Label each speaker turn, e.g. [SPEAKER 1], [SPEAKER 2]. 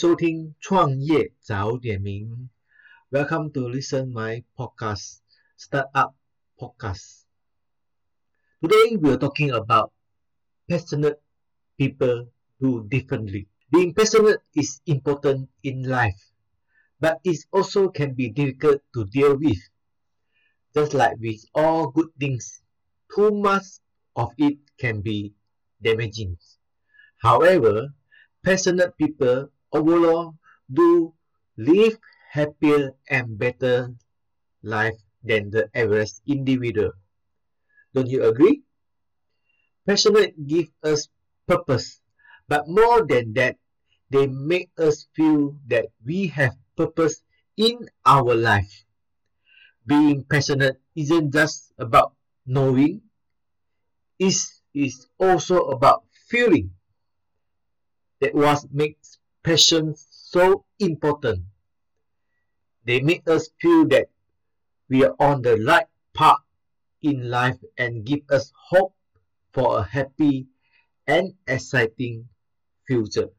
[SPEAKER 1] 收听创业早点名。Welcome to listen my podcast, Startup Podcast. Today we are talking about passionate people do differently. Being passionate is important in life, but it also can be difficult to deal with. Just like with all good things, too much of it can be damaging. However, passionate people overall do live happier and better life than the average individual. Don't you agree? Passionate give us purpose, but more than that, they make us feel that we have purpose in our life. Being passionate isn't just about knowing, it is also about feeling. That what makes passion so important. They make us feel that we are on the right path in life and give us hope for a happy and exciting future.